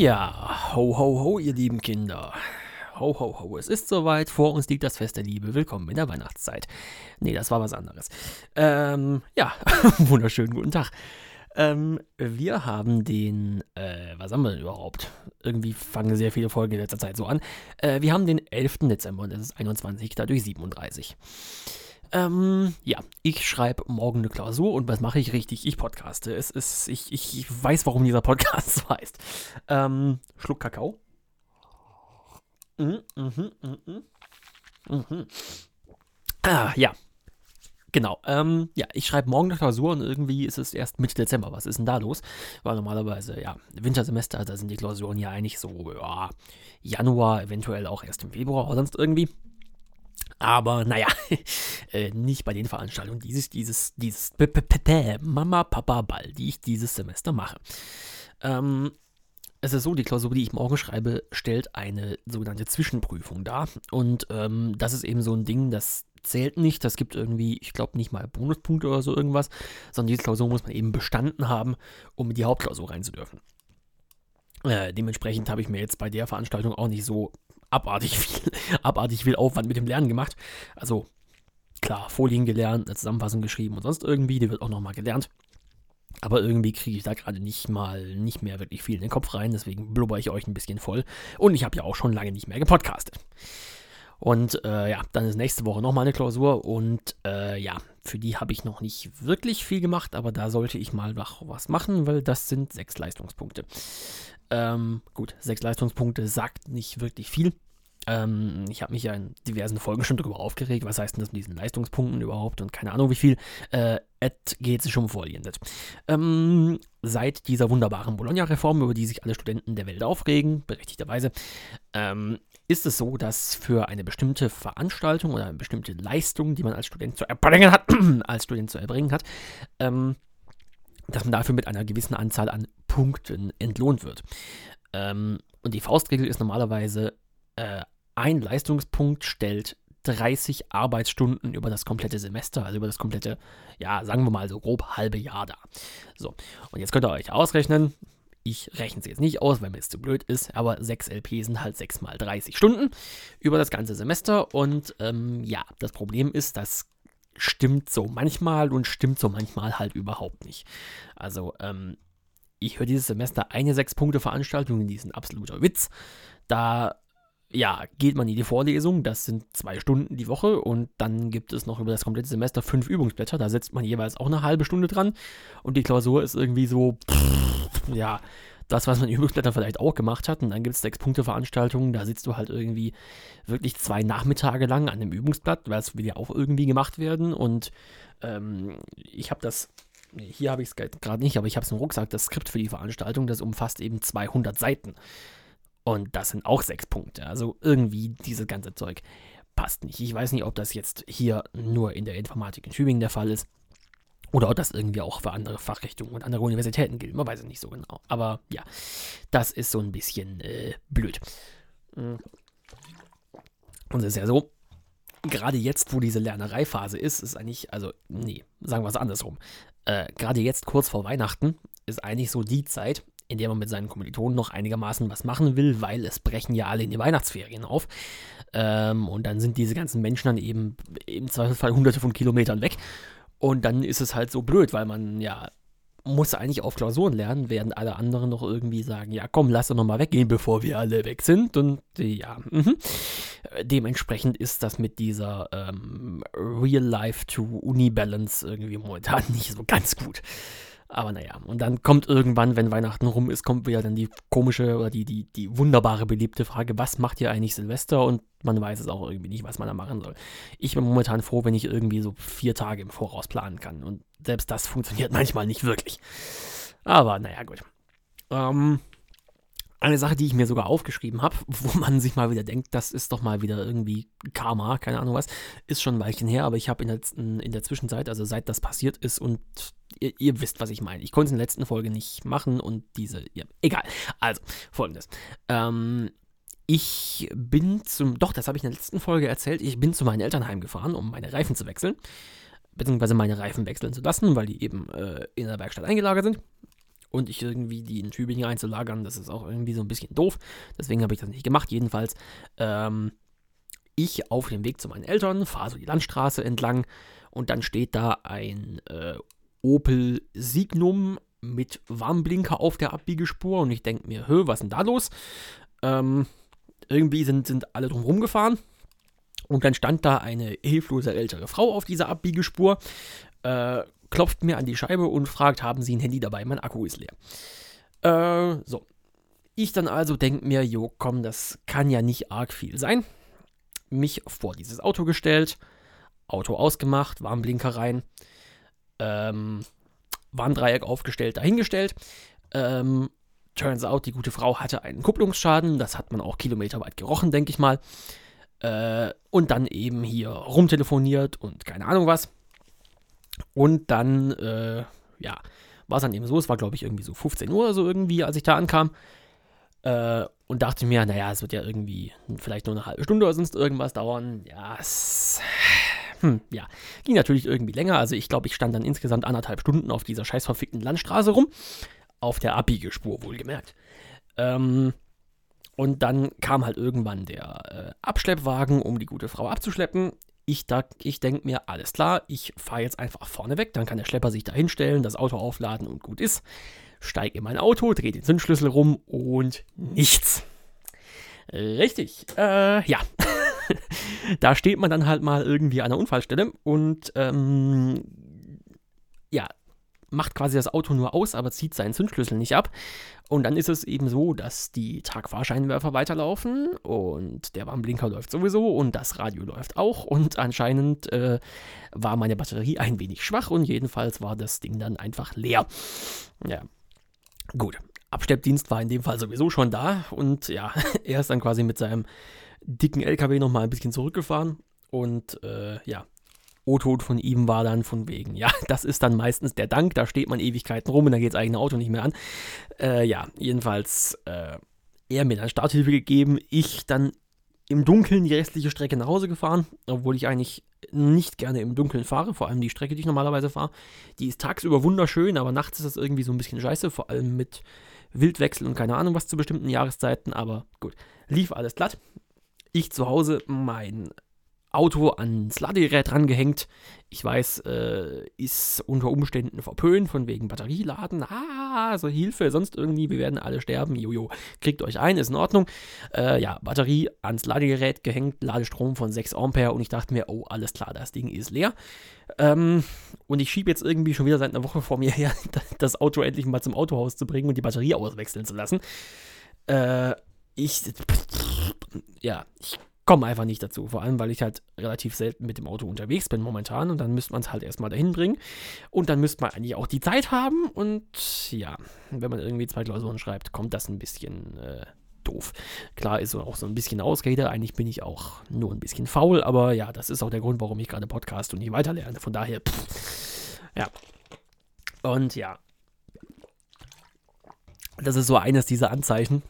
Ja, ho, ho, ho, ihr lieben Kinder. Ho, ho, ho, es ist soweit, vor uns liegt das Fest der Liebe. Willkommen in der Weihnachtszeit. Nee, das war was anderes. Ähm, ja, wunderschönen guten Tag. Ähm, wir haben den, äh, was haben wir denn überhaupt? Irgendwie fangen sehr viele Folgen in letzter Zeit so an. Äh, wir haben den 11. Dezember und es ist 21, dadurch 37. Ähm, ja, ich schreibe morgen eine Klausur und was mache ich richtig? Ich podcaste. Es ist, ich, ich, ich weiß, warum dieser Podcast so heißt. Ähm, Schluck Kakao. Mhm, mhm, mhm, mhm. Ah, ja. Genau. Ähm, ja, ich schreibe morgen eine Klausur und irgendwie ist es erst Mitte Dezember. Was ist denn da los? Weil normalerweise, ja, Wintersemester, da sind die Klausuren ja eigentlich so, ja, Januar, eventuell auch erst im Februar oder sonst irgendwie. Aber naja, äh, nicht bei den Veranstaltungen dieses, dieses, dieses Mama, Papa, Ball, die ich dieses Semester mache. Ähm, es ist so, die Klausur, die ich morgen schreibe, stellt eine sogenannte Zwischenprüfung dar. Und ähm, das ist eben so ein Ding, das zählt nicht. Das gibt irgendwie, ich glaube, nicht mal Bonuspunkte oder so irgendwas, sondern diese Klausur muss man eben bestanden haben, um in die Hauptklausur rein zu dürfen. Äh, dementsprechend habe ich mir jetzt bei der Veranstaltung auch nicht so abartig viel, abartig viel Aufwand mit dem Lernen gemacht. Also klar, Folien gelernt, eine Zusammenfassung geschrieben und sonst irgendwie, die wird auch nochmal gelernt. Aber irgendwie kriege ich da gerade nicht mal, nicht mehr wirklich viel in den Kopf rein, deswegen blubber ich euch ein bisschen voll. Und ich habe ja auch schon lange nicht mehr gepodcastet. Und äh, ja, dann ist nächste Woche nochmal eine Klausur und äh, ja, für die habe ich noch nicht wirklich viel gemacht, aber da sollte ich mal was machen, weil das sind sechs Leistungspunkte. Ähm, gut, sechs Leistungspunkte sagt nicht wirklich viel. Ähm, ich habe mich ja in diversen Folgen schon darüber aufgeregt, was heißt denn das mit diesen Leistungspunkten überhaupt und keine Ahnung wie viel. Äh, geht sich um Folien. Ähm, seit dieser wunderbaren Bologna-Reform, über die sich alle Studenten der Welt aufregen, berechtigterweise, ähm, ist es so, dass für eine bestimmte Veranstaltung oder eine bestimmte Leistung, die man als Student zu erbringen hat, als Student zu erbringen hat, ähm, dass man dafür mit einer gewissen Anzahl an Punkten entlohnt wird. Ähm, und die Faustregel ist normalerweise, äh, ein Leistungspunkt stellt 30 Arbeitsstunden über das komplette Semester, also über das komplette, ja, sagen wir mal so grob halbe Jahr da. So, und jetzt könnt ihr euch ausrechnen, ich rechne es jetzt nicht aus, weil mir es zu blöd ist, aber 6 LP sind halt 6 mal 30 Stunden über das ganze Semester. Und ähm, ja, das Problem ist, dass stimmt so manchmal und stimmt so manchmal halt überhaupt nicht. Also, ähm, ich höre dieses Semester eine Sechs-Punkte-Veranstaltung, die ist ein absoluter Witz. Da, ja, geht man in die Vorlesung, das sind zwei Stunden die Woche und dann gibt es noch über das komplette Semester fünf Übungsblätter, da setzt man jeweils auch eine halbe Stunde dran und die Klausur ist irgendwie so, ja, das, was man in Übungsblättern vielleicht auch gemacht hat. Und dann gibt es Sechs-Punkte-Veranstaltungen, da sitzt du halt irgendwie wirklich zwei Nachmittage lang an einem Übungsblatt, weil es will ja auch irgendwie gemacht werden. Und ähm, ich habe das, hier habe ich es gerade nicht, aber ich habe es im Rucksack, das Skript für die Veranstaltung, das umfasst eben 200 Seiten. Und das sind auch sechs Punkte. Also irgendwie dieses ganze Zeug passt nicht. Ich weiß nicht, ob das jetzt hier nur in der Informatik in Tübingen der Fall ist. Oder ob das irgendwie auch für andere Fachrichtungen und andere Universitäten gilt. Man weiß es nicht so genau. Aber ja, das ist so ein bisschen äh, blöd. Mm. Und es ist ja so, gerade jetzt, wo diese Lernereiphase ist, ist eigentlich, also, nee, sagen wir es andersrum. Äh, gerade jetzt, kurz vor Weihnachten, ist eigentlich so die Zeit, in der man mit seinen Kommilitonen noch einigermaßen was machen will, weil es brechen ja alle in die Weihnachtsferien auf. Ähm, und dann sind diese ganzen Menschen dann eben im Zweifelsfall hunderte von Kilometern weg. Und dann ist es halt so blöd, weil man ja muss eigentlich auf Klausuren lernen, während alle anderen noch irgendwie sagen, ja komm, lass doch nochmal weggehen, bevor wir alle weg sind. Und ja, mh. dementsprechend ist das mit dieser ähm, Real-Life-to-Uni-Balance irgendwie momentan nicht so ganz gut. Aber naja, und dann kommt irgendwann, wenn Weihnachten rum ist, kommt wieder dann die komische oder die, die, die wunderbare beliebte Frage, was macht ihr eigentlich Silvester? Und man weiß es auch irgendwie nicht, was man da machen soll. Ich bin momentan froh, wenn ich irgendwie so vier Tage im Voraus planen kann. Und selbst das funktioniert manchmal nicht wirklich. Aber naja, gut. Ähm, eine Sache, die ich mir sogar aufgeschrieben habe, wo man sich mal wieder denkt, das ist doch mal wieder irgendwie Karma, keine Ahnung was, ist schon ein Weilchen her, aber ich habe in, in der Zwischenzeit, also seit das passiert ist und ihr, ihr, wisst, was ich meine. Ich konnte es in der letzten Folge nicht machen und diese, ja, egal. Also, folgendes. Ähm, ich bin zum, doch, das habe ich in der letzten Folge erzählt, ich bin zu meinen Eltern heimgefahren, um meine Reifen zu wechseln. Beziehungsweise meine Reifen wechseln zu lassen, weil die eben äh, in der Werkstatt eingelagert sind. Und ich irgendwie die in Tübingen einzulagern, das ist auch irgendwie so ein bisschen doof. Deswegen habe ich das nicht gemacht. Jedenfalls, ähm, ich auf dem Weg zu meinen Eltern, fahre so die Landstraße entlang und dann steht da ein äh, Opel Signum mit Warnblinker auf der Abbiegespur und ich denke mir, hö, was ist denn da los? Ähm, irgendwie sind, sind alle drum gefahren und dann stand da eine hilflose ältere Frau auf dieser Abbiegespur, äh, klopft mir an die Scheibe und fragt, haben Sie ein Handy dabei? Mein Akku ist leer. Äh, so. Ich dann also denke mir, jo, komm, das kann ja nicht arg viel sein. Mich vor dieses Auto gestellt, Auto ausgemacht, Warnblinker rein, ähm, Warndreieck aufgestellt, dahingestellt. Ähm, turns out, die gute Frau hatte einen Kupplungsschaden. Das hat man auch kilometerweit gerochen, denke ich mal. Äh, und dann eben hier rumtelefoniert und keine Ahnung was. Und dann, äh, ja, war es dann eben so, es war glaube ich irgendwie so 15 Uhr oder so irgendwie, als ich da ankam. Äh, und dachte mir, naja, es wird ja irgendwie vielleicht nur eine halbe Stunde oder sonst irgendwas dauern. Ja, es. Hm, ja, ging natürlich irgendwie länger. Also ich glaube, ich stand dann insgesamt anderthalb Stunden auf dieser scheiß verfickten Landstraße rum. Auf der Abbiegespur, wohlgemerkt. Ähm, und dann kam halt irgendwann der äh, Abschleppwagen, um die gute Frau abzuschleppen. Ich, ich denke mir, alles klar, ich fahre jetzt einfach vorne weg, dann kann der Schlepper sich da hinstellen, das Auto aufladen und gut ist. Steige in mein Auto, drehe den Zündschlüssel rum und nichts. Richtig, äh, ja. da steht man dann halt mal irgendwie an der Unfallstelle und ähm, ja, macht quasi das Auto nur aus, aber zieht seinen Zündschlüssel nicht ab. Und dann ist es eben so, dass die Tagfahrscheinwerfer weiterlaufen und der Warnblinker läuft sowieso und das Radio läuft auch. Und anscheinend äh, war meine Batterie ein wenig schwach und jedenfalls war das Ding dann einfach leer. Ja, gut. Absteppdienst war in dem Fall sowieso schon da und ja, er ist dann quasi mit seinem dicken LKW nochmal ein bisschen zurückgefahren und äh, ja, O-Ton von ihm war dann von wegen, ja, das ist dann meistens der Dank, da steht man Ewigkeiten rum und dann geht das eigene Auto nicht mehr an. Äh, ja, jedenfalls, äh, er mir dann Starthilfe gegeben, ich dann im Dunkeln die restliche Strecke nach Hause gefahren, obwohl ich eigentlich nicht gerne im Dunkeln fahre, vor allem die Strecke, die ich normalerweise fahre. Die ist tagsüber wunderschön, aber nachts ist das irgendwie so ein bisschen scheiße, vor allem mit Wildwechsel und keine Ahnung was zu bestimmten Jahreszeiten, aber gut, lief alles glatt. Ich zu Hause mein Auto ans Ladegerät rangehängt. Ich weiß, äh, ist unter Umständen verpönt, von wegen Batterieladen. Ah, so Hilfe, sonst irgendwie, wir werden alle sterben. Jojo, kriegt euch ein, ist in Ordnung. Äh, ja, Batterie ans Ladegerät gehängt, Ladestrom von 6 Ampere und ich dachte mir, oh, alles klar, das Ding ist leer. Ähm, und ich schiebe jetzt irgendwie schon wieder seit einer Woche vor mir her, das Auto endlich mal zum Autohaus zu bringen und die Batterie auswechseln zu lassen. Äh, ich, ja, ich komme einfach nicht dazu. Vor allem, weil ich halt relativ selten mit dem Auto unterwegs bin momentan und dann müsste man es halt erstmal dahin bringen. Und dann müsste man eigentlich auch die Zeit haben und ja, wenn man irgendwie zwei Klausuren schreibt, kommt das ein bisschen äh, doof. Klar ist auch so ein bisschen Ausrede, eigentlich bin ich auch nur ein bisschen faul, aber ja, das ist auch der Grund, warum ich gerade Podcast und nicht weiterlerne. Von daher, pff, ja. Und ja, das ist so eines dieser Anzeichen,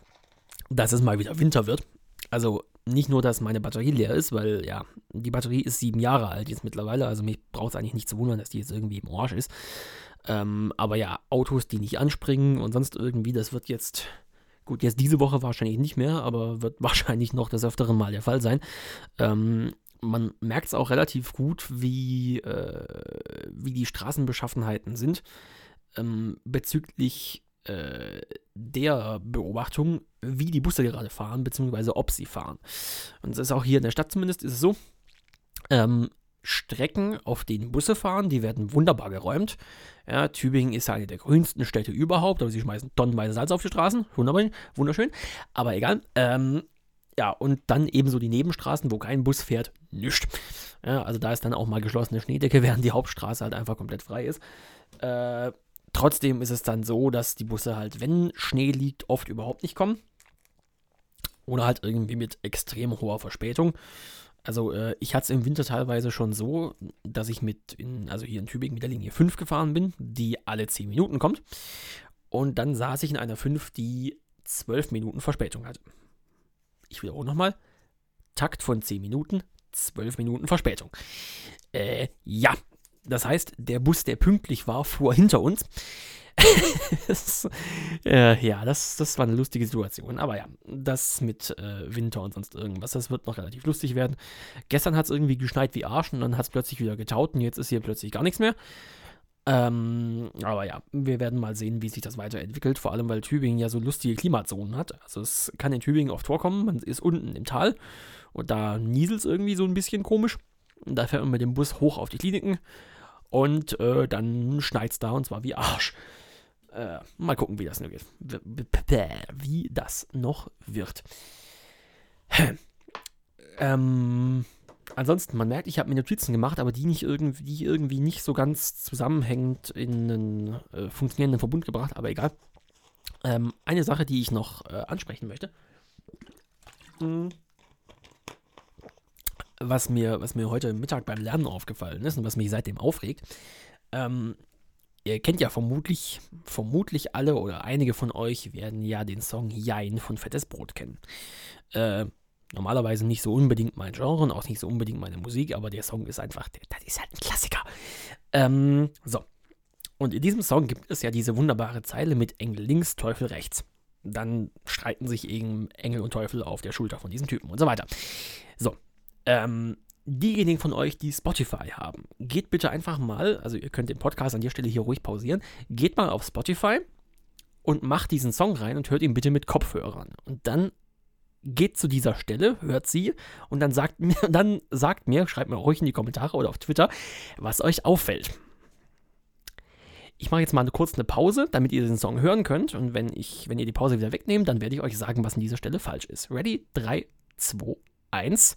dass es mal wieder Winter wird. Also nicht nur, dass meine Batterie leer ist, weil ja, die Batterie ist sieben Jahre alt jetzt mittlerweile, also mich braucht es eigentlich nicht zu wundern, dass die jetzt irgendwie im Arsch ist. Ähm, aber ja, Autos, die nicht anspringen und sonst irgendwie, das wird jetzt, gut, jetzt diese Woche wahrscheinlich nicht mehr, aber wird wahrscheinlich noch des Öfteren mal der Fall sein. Ähm, man merkt es auch relativ gut, wie, äh, wie die Straßenbeschaffenheiten sind ähm, bezüglich äh, der Beobachtung, wie die Busse gerade fahren, beziehungsweise ob sie fahren. Und das ist auch hier in der Stadt zumindest, ist es so. Ähm, Strecken, auf denen Busse fahren, die werden wunderbar geräumt. Ja, Tübingen ist eine der grünsten Städte überhaupt, aber sie schmeißen tonnenweise Salz auf die Straßen. Wunderbar, wunderschön. Aber egal. Ähm, ja, und dann ebenso die Nebenstraßen, wo kein Bus fährt, nichts. Ja, also da ist dann auch mal geschlossene Schneedecke, während die Hauptstraße halt einfach komplett frei ist. Äh, Trotzdem ist es dann so, dass die Busse halt, wenn Schnee liegt, oft überhaupt nicht kommen. Oder halt irgendwie mit extrem hoher Verspätung. Also äh, ich hatte es im Winter teilweise schon so, dass ich mit, in, also hier in Tübingen mit der Linie 5 gefahren bin, die alle 10 Minuten kommt. Und dann saß ich in einer 5, die 12 Minuten Verspätung hatte. Ich wiederhole nochmal. Takt von 10 Minuten, 12 Minuten Verspätung. Äh, ja, das heißt, der Bus, der pünktlich war, fuhr hinter uns. das, äh, ja, das, das war eine lustige Situation. Aber ja, das mit äh, Winter und sonst irgendwas, das wird noch relativ lustig werden. Gestern hat es irgendwie geschneit wie Arsch und dann hat es plötzlich wieder getaut und jetzt ist hier plötzlich gar nichts mehr. Ähm, aber ja, wir werden mal sehen, wie sich das weiterentwickelt. Vor allem, weil Tübingen ja so lustige Klimazonen hat. Also es kann in Tübingen oft vorkommen, man ist unten im Tal und da nieselt es irgendwie so ein bisschen komisch. Da fährt man mit dem Bus hoch auf die Kliniken und äh, dann es da und zwar wie Arsch. Äh, mal gucken, wie das noch geht. Wie das noch wird. ähm, ansonsten, man merkt, ich habe mir Notizen gemacht, aber die nicht irgendwie, irgendwie nicht so ganz zusammenhängend in einen äh, funktionierenden Verbund gebracht, aber egal. Ähm, eine Sache, die ich noch äh, ansprechen möchte. Hm was mir, was mir heute Mittag beim Lernen aufgefallen ist und was mich seitdem aufregt. Ähm, ihr kennt ja vermutlich, vermutlich alle oder einige von euch werden ja den Song Jein von Fettes Brot kennen. Äh, normalerweise nicht so unbedingt mein Genre und auch nicht so unbedingt meine Musik, aber der Song ist einfach, das ist halt ein Klassiker. Ähm, so. Und in diesem Song gibt es ja diese wunderbare Zeile mit Engel links, Teufel rechts. Dann streiten sich eben Engel und Teufel auf der Schulter von diesem Typen und so weiter. So, ähm, diejenigen von euch, die Spotify haben, geht bitte einfach mal, also ihr könnt den Podcast an der Stelle hier ruhig pausieren, geht mal auf Spotify und macht diesen Song rein und hört ihn bitte mit Kopfhörern. Und dann geht zu dieser Stelle, hört sie und dann sagt mir, dann sagt mir, schreibt mir ruhig in die Kommentare oder auf Twitter, was euch auffällt. Ich mache jetzt mal eine, kurz eine Pause, damit ihr den Song hören könnt. Und wenn, ich, wenn ihr die Pause wieder wegnehmt, dann werde ich euch sagen, was an dieser Stelle falsch ist. Ready? 3, 2, 1.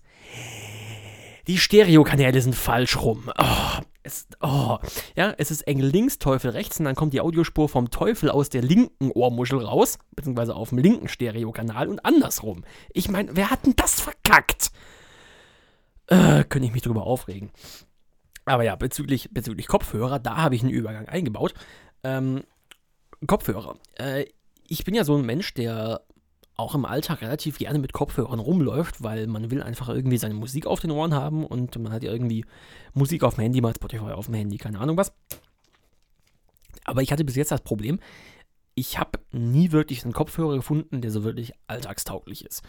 Die Stereokanäle sind falsch rum. Oh, es, oh. Ja, es ist Engel links, Teufel rechts und dann kommt die Audiospur vom Teufel aus der linken Ohrmuschel raus, beziehungsweise auf dem linken Stereokanal und andersrum. Ich meine, wer hat denn das verkackt? Äh, könnte ich mich drüber aufregen. Aber ja, bezüglich, bezüglich Kopfhörer, da habe ich einen Übergang eingebaut. Ähm, Kopfhörer. Äh, ich bin ja so ein Mensch, der auch im Alltag relativ gerne mit Kopfhörern rumläuft, weil man will einfach irgendwie seine Musik auf den Ohren haben und man hat ja irgendwie Musik auf dem Handy, mal Spotify auf dem Handy, keine Ahnung was. Aber ich hatte bis jetzt das Problem, ich habe nie wirklich einen Kopfhörer gefunden, der so wirklich alltagstauglich ist.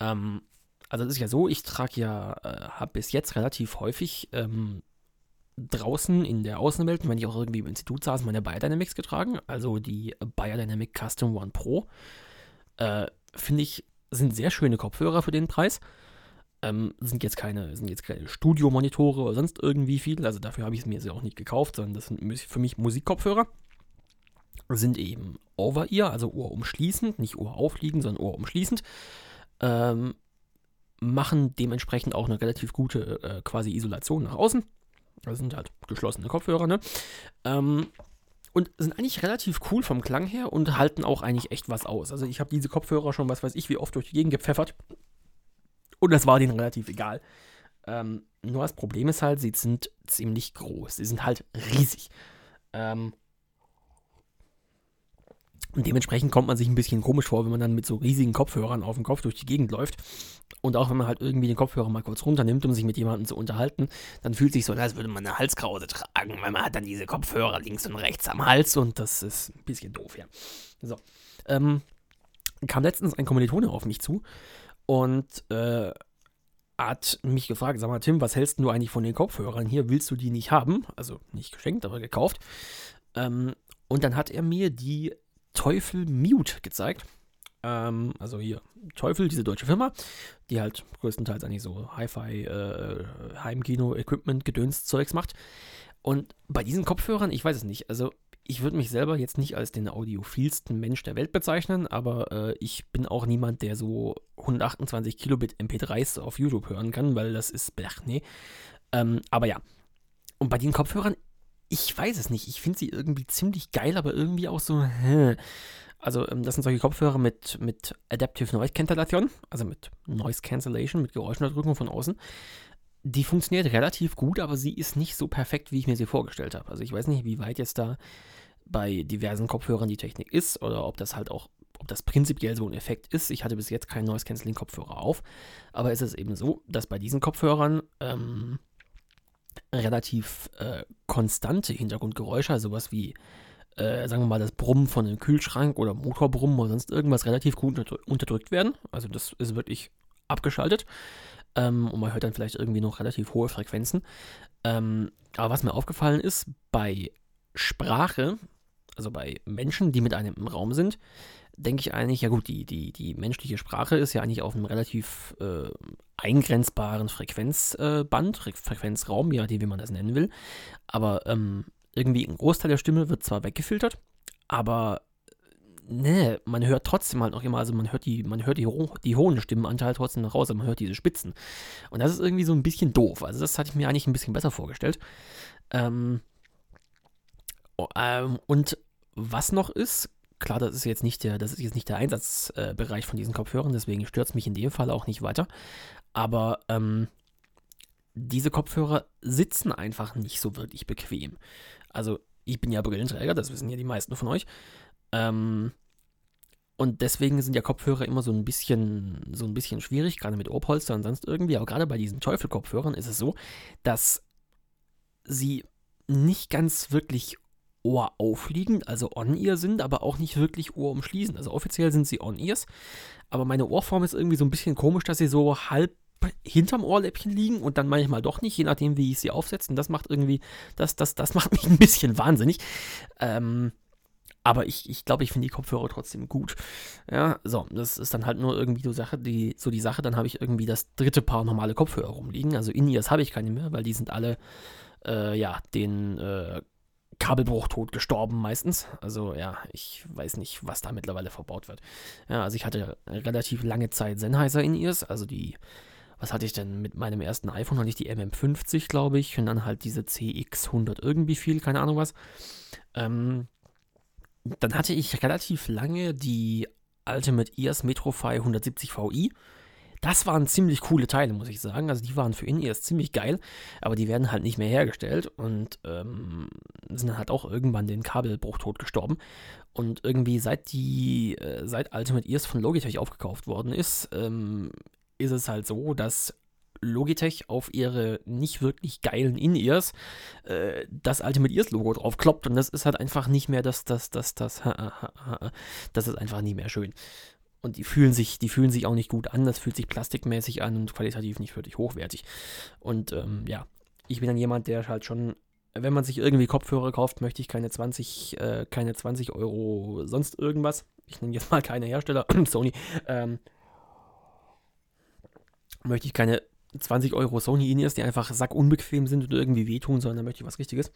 Ähm, also das ist ja so, ich trage ja, äh, habe bis jetzt relativ häufig ähm, draußen in der Außenwelt, wenn ich auch irgendwie im Institut saß, meine Biodynamics getragen, also die Biodynamic Custom One Pro. Äh, Finde ich, sind sehr schöne Kopfhörer für den Preis. Ähm, sind jetzt keine, sind jetzt keine Studiomonitore oder sonst irgendwie viel. Also dafür habe ich es mir auch nicht gekauft, sondern das sind für mich Musikkopfhörer. Sind eben Over-Ear, also ohrumschließend, nicht ohraufliegend, sondern ohrumschließend. Ähm, machen dementsprechend auch eine relativ gute äh, quasi Isolation nach außen. Das sind halt geschlossene Kopfhörer, ne? Ähm, und sind eigentlich relativ cool vom Klang her und halten auch eigentlich echt was aus. Also ich habe diese Kopfhörer schon, was weiß ich, wie oft durch die Gegend gepfeffert. Und das war denen relativ egal. Ähm, nur das Problem ist halt, sie sind ziemlich groß. Sie sind halt riesig. Ähm, und dementsprechend kommt man sich ein bisschen komisch vor, wenn man dann mit so riesigen Kopfhörern auf dem Kopf durch die Gegend läuft. Und auch wenn man halt irgendwie den Kopfhörer mal kurz runternimmt, um sich mit jemandem zu unterhalten, dann fühlt sich so, als würde man eine Halskrause tragen, weil man hat dann diese Kopfhörer links und rechts am Hals und das ist ein bisschen doof, ja. So. Ähm, kam letztens ein Kommilitone auf mich zu und äh, hat mich gefragt, sag mal, Tim, was hältst du eigentlich von den Kopfhörern hier? Willst du die nicht haben? Also nicht geschenkt, aber gekauft. Ähm, und dann hat er mir die Teufel Mute gezeigt. Ähm, also hier, Teufel, diese deutsche Firma, die halt größtenteils eigentlich so Hi-Fi, äh, Heimkino-Equipment, Gedönszeugs macht. Und bei diesen Kopfhörern, ich weiß es nicht, also ich würde mich selber jetzt nicht als den audiophilsten Mensch der Welt bezeichnen, aber äh, ich bin auch niemand, der so 128 Kilobit MP3s auf YouTube hören kann, weil das ist, blech, nee. Ähm, aber ja. Und bei den Kopfhörern, ich weiß es nicht. Ich finde sie irgendwie ziemlich geil, aber irgendwie auch so, hä. Also, ähm, das sind solche Kopfhörer mit, mit Adaptive Noise Cancellation, also mit Noise Cancellation, mit Geräuschunterdrückung von außen. Die funktioniert relativ gut, aber sie ist nicht so perfekt, wie ich mir sie vorgestellt habe. Also, ich weiß nicht, wie weit jetzt da bei diversen Kopfhörern die Technik ist oder ob das halt auch, ob das prinzipiell so ein Effekt ist. Ich hatte bis jetzt keinen Noise Cancelling Kopfhörer auf, aber es ist eben so, dass bei diesen Kopfhörern ähm, relativ äh, konstante Hintergrundgeräusche, also sowas wie äh, sagen wir mal, das Brummen von einem Kühlschrank oder Motorbrummen oder sonst irgendwas relativ gut unterdrückt werden. Also das ist wirklich abgeschaltet. Ähm, und man hört dann vielleicht irgendwie noch relativ hohe Frequenzen. Ähm, aber was mir aufgefallen ist, bei Sprache, also bei Menschen, die mit einem im Raum sind, denke ich eigentlich, ja gut, die, die, die menschliche Sprache ist ja eigentlich auf einem relativ äh, eingrenzbaren Frequenzband, äh, Frequenzraum, ja, wie man das nennen will. Aber ähm, irgendwie ein Großteil der Stimme wird zwar weggefiltert, aber ne, man hört trotzdem halt noch immer, also man hört die, man hört die, die hohen Stimmenanteile trotzdem noch raus, aber man hört diese Spitzen. Und das ist irgendwie so ein bisschen doof. Also das hatte ich mir eigentlich ein bisschen besser vorgestellt. Ähm, oh, ähm, und was noch ist, klar, das ist jetzt nicht der, das ist jetzt nicht der Einsatzbereich von diesen Kopfhörern, deswegen stört es mich in dem Fall auch nicht weiter. Aber ähm, diese Kopfhörer sitzen einfach nicht so wirklich bequem. Also ich bin ja Brillenträger, das wissen ja die meisten von euch. Ähm, und deswegen sind ja Kopfhörer immer so ein bisschen, so ein bisschen schwierig, gerade mit Ohrpolster und sonst irgendwie. Aber gerade bei diesen Teufel-Kopfhörern ist es so, dass sie nicht ganz wirklich ohraufliegend, also On-Ear sind, aber auch nicht wirklich Ohrumschließend. Also offiziell sind sie On-Ears, aber meine Ohrform ist irgendwie so ein bisschen komisch, dass sie so halb hinterm Ohrläppchen liegen und dann manchmal doch nicht, je nachdem, wie ich sie aufsetze. Und das macht irgendwie, das, das, das macht mich ein bisschen wahnsinnig. Ähm, aber ich, ich glaube, ich finde die Kopfhörer trotzdem gut. Ja, so, das ist dann halt nur irgendwie so, Sache, die, so die Sache. Dann habe ich irgendwie das dritte Paar normale Kopfhörer rumliegen. Also In-Ears habe ich keine mehr, weil die sind alle, äh, ja, den äh, Kabelbruchtod gestorben meistens. Also ja, ich weiß nicht, was da mittlerweile verbaut wird. Ja, also ich hatte relativ lange Zeit Sennheiser In-Ears, also die was hatte ich denn mit meinem ersten iPhone? Hatte ich die MM50, glaube ich, und dann halt diese CX100 irgendwie viel, keine Ahnung was. Ähm, dann hatte ich relativ lange die Ultimate Ears Metrofy 170 VI. Das waren ziemlich coole Teile, muss ich sagen. Also die waren für In-Ears ziemlich geil, aber die werden halt nicht mehr hergestellt und ähm, sind halt auch irgendwann den Kabelbruchtod gestorben. Und irgendwie seit die, äh, seit Ultimate Ears von Logitech aufgekauft worden ist, ähm, ist es halt so, dass Logitech auf ihre nicht wirklich geilen In-Ears äh, das Ultimate Ears Logo drauf kloppt und das ist halt einfach nicht mehr das, das, das, das, das ist einfach nicht mehr schön. Und die fühlen sich, die fühlen sich auch nicht gut an, das fühlt sich plastikmäßig an und qualitativ nicht wirklich hochwertig. Und ähm, ja, ich bin dann jemand, der halt schon, wenn man sich irgendwie Kopfhörer kauft, möchte ich keine 20, äh, keine 20 Euro sonst irgendwas. Ich nenne jetzt mal keine Hersteller, Sony, ähm, möchte ich keine 20 Euro Sony In-Ears, die einfach sackunbequem sind und irgendwie wehtun, sondern da möchte ich was Richtiges.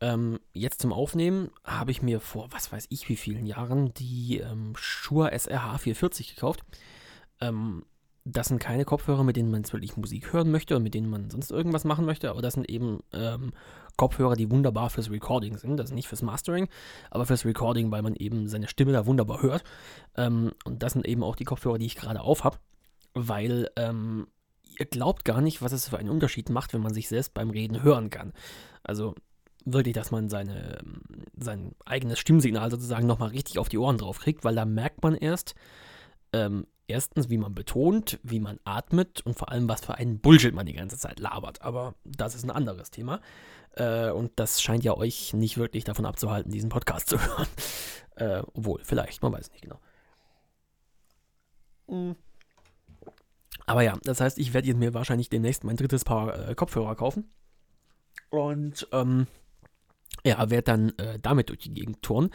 Ähm, jetzt zum Aufnehmen habe ich mir vor, was weiß ich, wie vielen Jahren die ähm, Shure SRH 440 gekauft. Ähm, das sind keine Kopfhörer, mit denen man jetzt wirklich Musik hören möchte oder mit denen man sonst irgendwas machen möchte, aber das sind eben ähm, Kopfhörer, die wunderbar fürs Recording sind. Das ist nicht fürs Mastering, aber fürs Recording, weil man eben seine Stimme da wunderbar hört. Ähm, und das sind eben auch die Kopfhörer, die ich gerade auf habe, weil ähm, ihr glaubt gar nicht, was es für einen Unterschied macht, wenn man sich selbst beim Reden hören kann. Also wirklich, dass man seine, sein eigenes Stimmsignal sozusagen nochmal richtig auf die Ohren drauf kriegt, weil da merkt man erst, ähm, erstens, wie man betont, wie man atmet und vor allem, was für einen Bullshit man die ganze Zeit labert. Aber das ist ein anderes Thema. Äh, und das scheint ja euch nicht wirklich davon abzuhalten, diesen Podcast zu hören. Äh, obwohl, vielleicht, man weiß nicht genau. Mhm. Aber ja, das heißt, ich werde mir wahrscheinlich demnächst mein drittes Paar äh, Kopfhörer kaufen. Und ähm, ja, werde dann äh, damit durch die Gegend touren.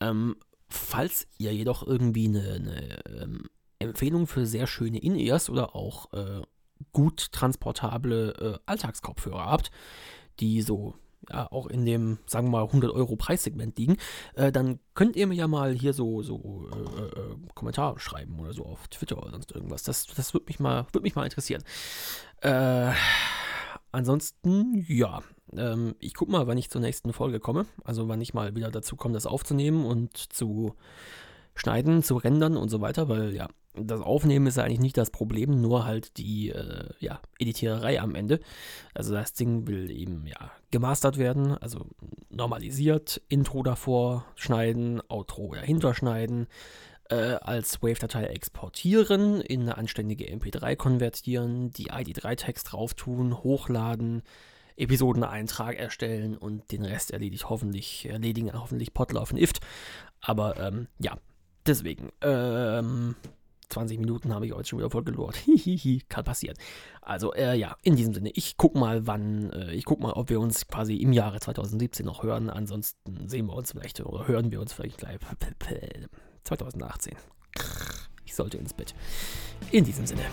Ähm, falls ihr jedoch irgendwie eine, eine ähm, Empfehlung für sehr schöne In-Ears oder auch äh, gut transportable äh, Alltagskopfhörer habt, die so ja, auch in dem, sagen wir mal, 100 Euro Preissegment liegen, äh, dann könnt ihr mir ja mal hier so, so äh, äh, Kommentare schreiben oder so auf Twitter oder sonst irgendwas. Das, das würde mich, mal, würd mich mal interessieren. Äh, ansonsten, ja, ähm, ich gucke mal, wann ich zur nächsten Folge komme. Also wann ich mal wieder dazu komme, das aufzunehmen und zu schneiden, zu rendern und so weiter, weil ja, das Aufnehmen ist eigentlich nicht das Problem, nur halt die äh, ja, Editiererei am Ende. Also das Ding will eben ja gemastert werden, also normalisiert, Intro davor schneiden, Outro dahinter schneiden, äh, als Wave-Datei exportieren, in eine anständige MP3 konvertieren, die ID3-Text drauf tun, hochladen, Episodeneintrag erstellen und den Rest erledigt hoffentlich, erledigen hoffentlich und Ift. Aber ähm, ja, deswegen, ähm, 20 Minuten habe ich heute schon wieder voll gelort. Hihihi, kann passieren. Also, äh, ja, in diesem Sinne, ich guck mal, wann, äh, ich guck mal, ob wir uns quasi im Jahre 2017 noch hören. Ansonsten sehen wir uns vielleicht oder hören wir uns vielleicht gleich 2018. Ich sollte ins Bett. In diesem Sinne.